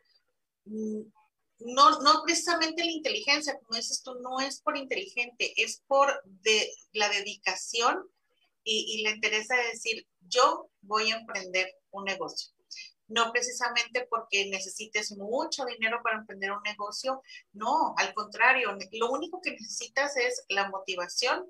mm, no, no precisamente la inteligencia, como dices tú, no es por inteligente, es por de, la dedicación y, la interesa de decir, yo voy a emprender un negocio. No precisamente porque necesites mucho dinero para emprender un negocio, no, al contrario, lo único que necesitas es la motivación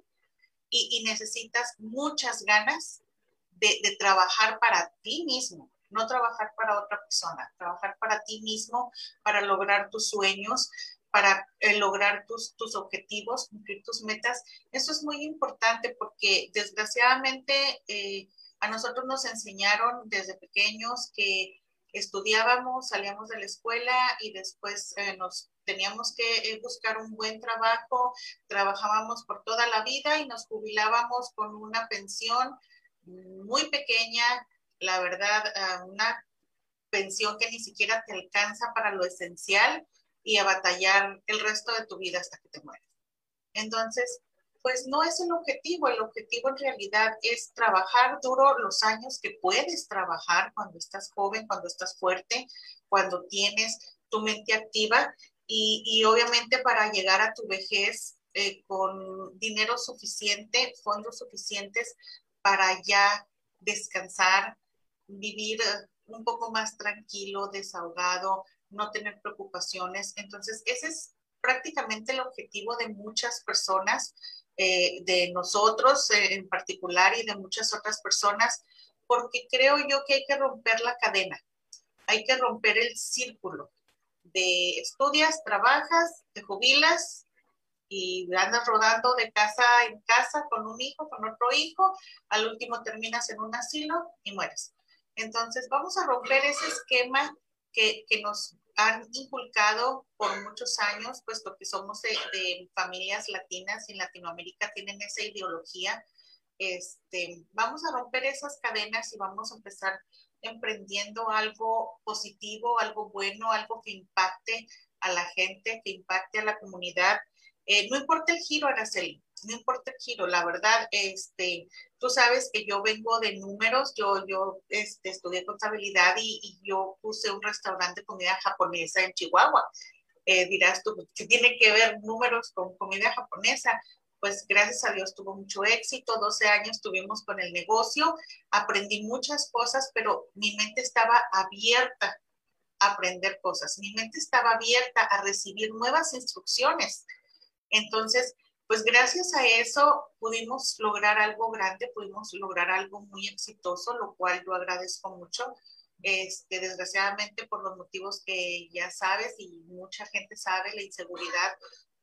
y, necesitas muchas ganas de trabajar para ti mismo no trabajar para otra persona, trabajar para ti mismo, para lograr tus sueños, para eh, lograr tus, tus objetivos, cumplir tus metas. Eso es muy importante porque desgraciadamente eh, a nosotros nos enseñaron desde pequeños que estudiábamos, salíamos de la escuela y después eh, nos teníamos que buscar un buen trabajo, trabajábamos por toda la vida y nos jubilábamos con una pensión muy pequeña la verdad, una pensión que ni siquiera te alcanza para lo esencial y a batallar el resto de tu vida hasta que te mueres. Entonces, pues no es el objetivo, el objetivo en realidad es trabajar duro los años que puedes trabajar cuando estás joven, cuando estás fuerte, cuando tienes tu mente activa y, obviamente para llegar a tu vejez eh, con dinero suficiente, fondos suficientes para ya descansar, vivir eh, un poco más tranquilo, desahogado, no tener preocupaciones. Entonces, ese es prácticamente el objetivo de muchas personas, eh, de nosotros eh, en particular y de muchas otras personas, porque creo yo que hay que romper la cadena, hay que romper el círculo de estudias, trabajas, te jubilas y andas rodando de casa en casa con un hijo, con otro hijo, al último terminas en un asilo y mueres. Entonces, vamos a romper ese esquema que, nos han inculcado por muchos años, puesto que somos de, familias latinas y en Latinoamérica tienen esa ideología. Este, vamos a romper esas cadenas y vamos a empezar emprendiendo algo positivo, algo bueno, algo que impacte a la gente, que impacte a la comunidad. Eh, no importa el giro, Araceli, no importa el giro, la verdad, este, tú sabes que yo vengo de números, yo, yo este, estudié contabilidad y, yo puse un restaurante de comida japonesa en Chihuahua. Eh, dirás tú, ¿qué tiene que ver números con comida japonesa? Pues gracias a Dios tuvo mucho éxito, 12 años tuvimos con el negocio, aprendí muchas cosas, pero mi mente estaba abierta a aprender cosas, mi mente estaba abierta a recibir nuevas instrucciones. Entonces, pues gracias a eso pudimos lograr algo grande, pudimos lograr algo muy exitoso, lo cual yo agradezco mucho. Este, desgraciadamente por los motivos que ya sabes y mucha gente sabe, la inseguridad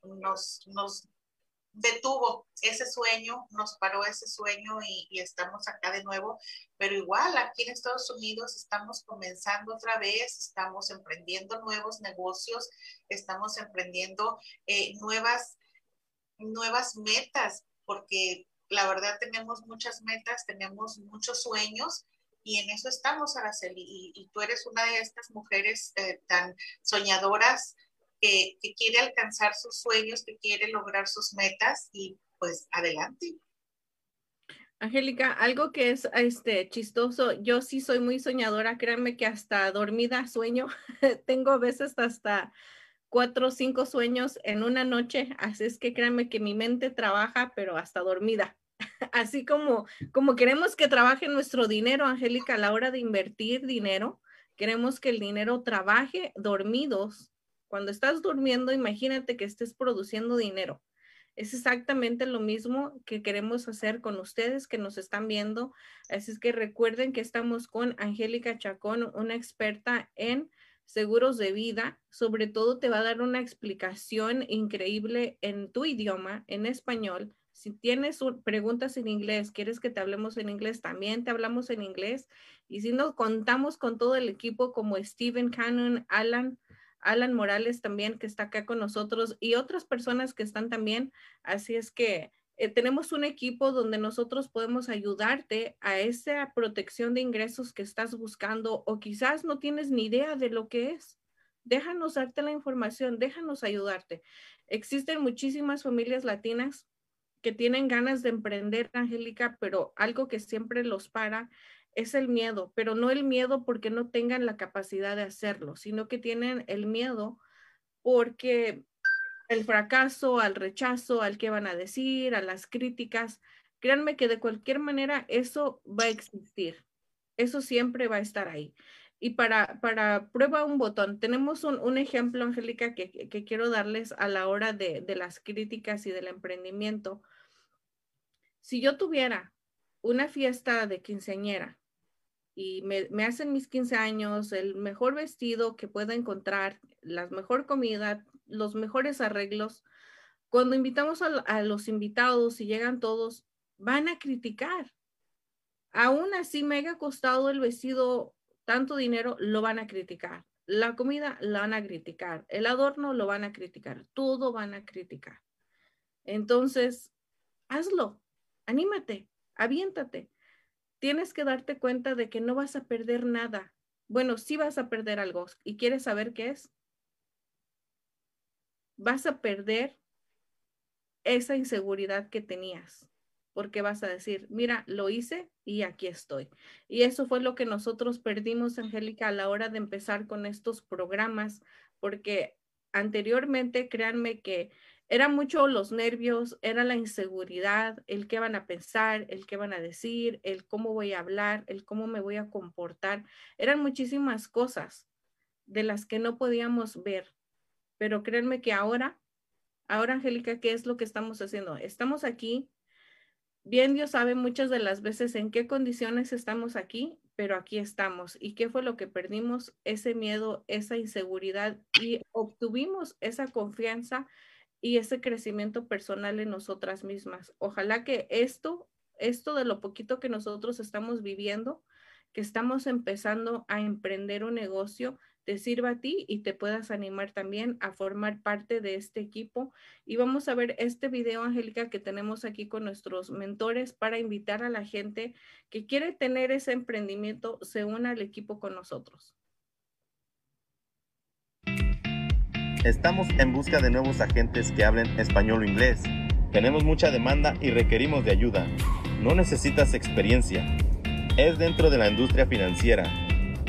nos, detuvo ese sueño, nos paró ese sueño y, estamos acá de nuevo, pero igual aquí en Estados Unidos estamos comenzando otra vez, estamos emprendiendo nuevos negocios, estamos emprendiendo eh, nuevas nuevas metas, porque la verdad tenemos muchas metas, tenemos muchos sueños y en eso estamos, Araceli. Y, tú eres una de estas mujeres eh, tan soñadoras que, quiere alcanzar sus sueños, que quiere lograr sus metas y pues adelante. Angélica, algo que es este chistoso, yo sí soy muy soñadora, créanme que hasta dormida sueño, tengo veces hasta cuatro o cinco sueños en una noche, así es que créanme que mi mente trabaja, pero hasta dormida. Así como, como queremos que trabaje nuestro dinero, Angélica, a la hora de invertir dinero, queremos que el dinero trabaje dormidos. Cuando estás durmiendo, imagínate que estés produciendo dinero. Es exactamente lo mismo que queremos hacer con ustedes que nos están viendo. Así es que recuerden que estamos con Angélica Chacón, una experta en seguros de vida. Sobre todo te va a dar una explicación increíble en tu idioma, en español. Si tienes preguntas en inglés, quieres que te hablemos en inglés, también te hablamos en inglés. Y si nos contamos con todo el equipo como Steven Cannon, Alan, Alan Morales también que está acá con nosotros y otras personas que están también. Así es que eh, tenemos un equipo donde nosotros podemos ayudarte a esa protección de ingresos que estás buscando o quizás no tienes ni idea de lo que es. Déjanos darte la información, déjanos ayudarte. Existen muchísimas familias latinas que tienen ganas de emprender, Angélica, pero algo que siempre los para es el miedo, pero no el miedo porque no tengan la capacidad de hacerlo, sino que tienen el miedo porque el fracaso, al rechazo, al que van a decir, a las críticas, créanme que de cualquier manera eso va a existir. Eso siempre va a estar ahí. Y para, para prueba un botón, tenemos un, ejemplo, Angélica, que, que, quiero darles a la hora de, de las críticas y del emprendimiento. Si yo tuviera una fiesta de quinceañera y me, hacen mis 15 años, el mejor vestido que pueda encontrar, la mejor comida, los mejores arreglos. Cuando invitamos a, los invitados y llegan todos, van a criticar. Aún así me haya costado el vestido tanto dinero, lo van a criticar. La comida la van a criticar. El adorno lo van a criticar. Todo van a criticar. Entonces, hazlo. Anímate. Aviéntate tienes que darte cuenta de que no vas a perder nada. Bueno, sí vas a perder algo. ¿Y quieres saber qué es? Vas a perder esa inseguridad que tenías, porque vas a decir, mira, lo hice y aquí estoy. Y eso fue lo que nosotros perdimos, Angélica, a la hora de empezar con estos programas, porque anteriormente, créanme que era mucho los nervios, era la inseguridad, el qué van a pensar, el qué van a decir, el cómo voy a hablar, el cómo me voy a comportar. Eran muchísimas cosas de las que no podíamos ver. Pero créanme que ahora, ahora Angélica, ¿qué es lo que estamos haciendo? Estamos aquí. Bien, Dios sabe muchas de las veces en qué condiciones estamos aquí, pero aquí estamos. ¿Y qué fue lo que perdimos? Ese miedo, esa inseguridad y obtuvimos esa confianza y ese crecimiento personal en nosotras mismas. Ojalá que esto, esto de lo poquito que nosotros estamos viviendo, que estamos empezando a emprender un negocio, te sirva a ti y te puedas animar también a formar parte de este equipo. Y vamos a ver este video, Angélica, que tenemos aquí con nuestros mentores para invitar a la gente que quiere tener ese emprendimiento, se una al equipo con nosotros. Estamos en busca de nuevos agentes que hablen español o inglés. Tenemos mucha demanda y requerimos de ayuda. No necesitas experiencia. Es dentro de la industria financiera.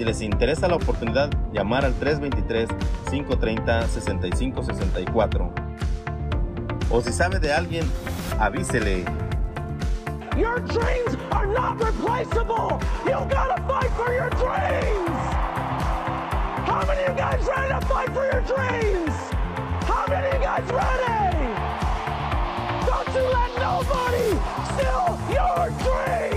Si les interesa la oportunidad, llamar al 323-530-6564. O si sabe de alguien, avísele. Your dreams are not replaceable. You gotta fight for your dreams. How many of you guys ready to fight for your dreams? How many of you guys ready? Don't you let nobody steal your dreams!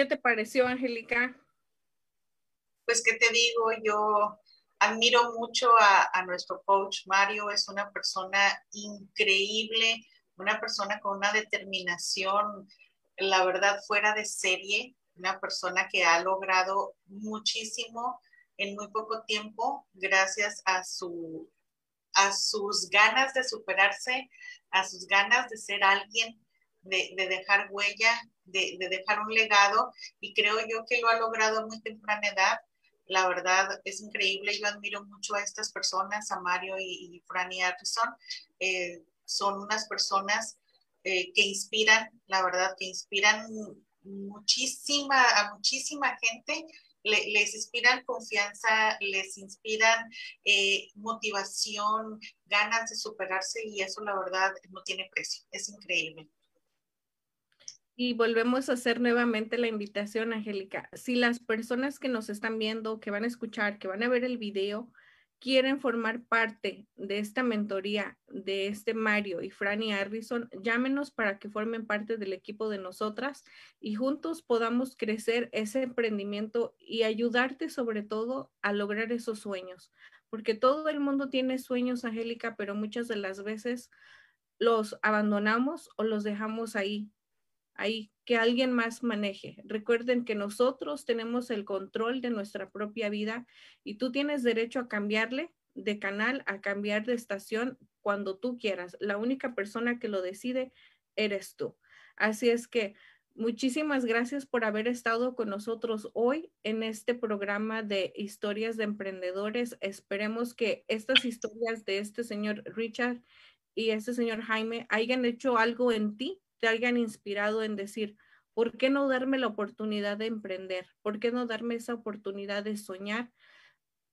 ¿Qué te pareció, Angélica? Pues, ¿qué te digo? Yo admiro mucho a, a, nuestro coach Mario, es una persona increíble, una persona con una determinación la verdad, fuera de serie, una persona que ha logrado muchísimo en muy poco tiempo gracias a su a sus ganas de superarse, a sus ganas de ser alguien, de, dejar huella, de, dejar un legado y creo yo que lo ha logrado a muy temprana edad. La verdad es increíble, yo admiro mucho a estas personas, a Mario y, y Franny Harrison. Eh, son unas personas eh, que inspiran, la verdad, que inspiran muchísima, a muchísima gente les inspiran confianza, les inspiran eh, motivación, ganas de superarse y eso la verdad no tiene precio, es increíble. Y volvemos a hacer nuevamente la invitación, Angélica. Si las personas que nos están viendo, que van a escuchar, que van a ver el video, quieren formar parte de esta mentoría de este Mario y Franny Harrison, llámenos para que formen parte del equipo de nosotras y juntos podamos crecer ese emprendimiento y ayudarte sobre todo a lograr esos sueños, porque todo el mundo tiene sueños, Angélica, pero muchas de las veces los abandonamos o los dejamos ahí ahí que alguien más maneje. Recuerden que nosotros tenemos el control de nuestra propia vida y tú tienes derecho a cambiarle de canal, a cambiar de estación cuando tú quieras. La única persona que lo decide eres tú. Así es que muchísimas gracias por haber estado con nosotros hoy en este programa de historias de emprendedores. Esperemos que estas historias de este señor Richard y este señor Jaime hayan hecho algo en ti te hayan inspirado en decir, ¿por qué no darme la oportunidad de emprender? ¿Por qué no darme esa oportunidad de soñar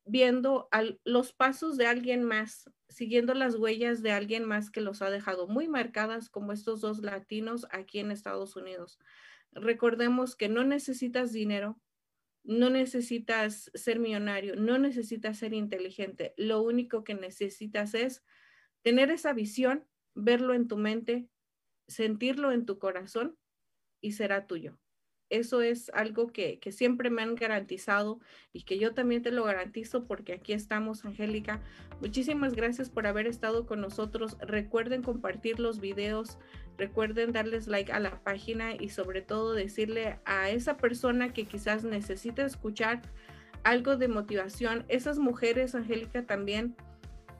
viendo los pasos de alguien más, siguiendo las huellas de alguien más que los ha dejado muy marcadas como estos dos latinos aquí en Estados Unidos? Recordemos que no necesitas dinero, no necesitas ser millonario, no necesitas ser inteligente. Lo único que necesitas es tener esa visión, verlo en tu mente, sentirlo en tu corazón y será tuyo. Eso es algo que, siempre me han garantizado y que yo también te lo garantizo porque aquí estamos, Angélica. Muchísimas gracias por haber estado con nosotros. Recuerden compartir los videos, recuerden darles like a la página y sobre todo decirle a esa persona que quizás necesita escuchar algo de motivación. Esas mujeres, Angélica, también.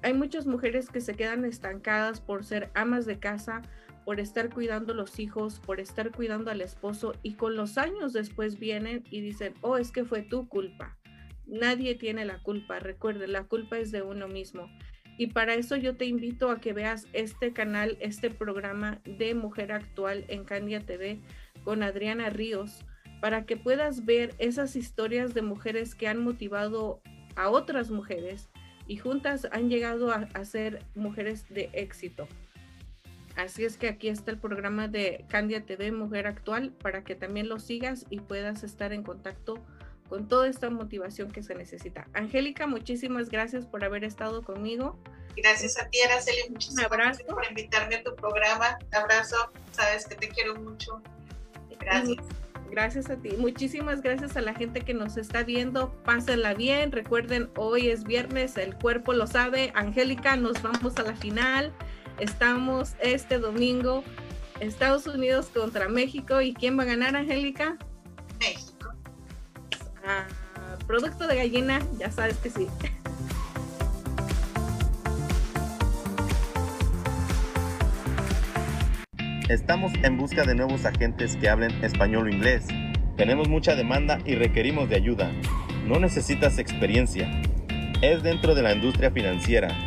Hay muchas mujeres que se quedan estancadas por ser amas de casa, por estar cuidando los hijos, por estar cuidando al esposo y con los años después vienen y dicen, oh, es que fue tu culpa. Nadie tiene la culpa, recuerde, la culpa es de uno mismo. Y para eso yo te invito a que veas este canal, este programa de Mujer Actual en Candia TV con Adriana Ríos, para que puedas ver esas historias de mujeres que han motivado a otras mujeres y juntas han llegado a ser mujeres de éxito. Así es que aquí está el programa de Candia TV Mujer Actual para que también lo sigas y puedas estar en contacto con toda esta motivación que se necesita. Angélica, muchísimas gracias por haber estado conmigo. Gracias a ti, Araceli. Muchísimas gracias por invitarme a tu programa. Abrazo. Sabes que te quiero mucho. Gracias. Gracias a ti. Muchísimas gracias a la gente que nos está viendo. Pásenla bien. Recuerden, hoy es viernes, el cuerpo lo sabe. Angélica, nos vamos a la final. Estamos este domingo Estados Unidos contra México. ¿Y quién va a ganar, Angélica? México. Ah, producto de gallina, ya sabes que sí. Estamos en busca de nuevos agentes que hablen español o inglés. Tenemos mucha demanda y requerimos de ayuda. No necesitas experiencia. Es dentro de la industria financiera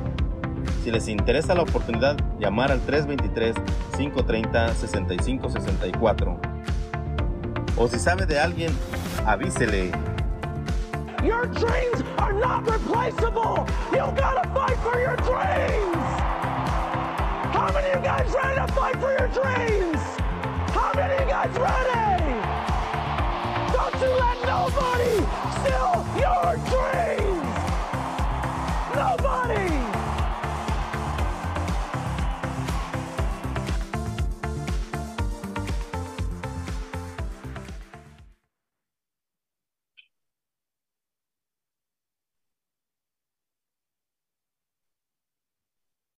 Si les interesa la oportunidad, llamar al 323-530-6564. O si sabe de alguien, avísele. Your dreams are not replaceable. You gotta fight for your dreams. How many of you guys ready to fight for your dreams? How many of you guys ready? Don't you let nobody still your dream?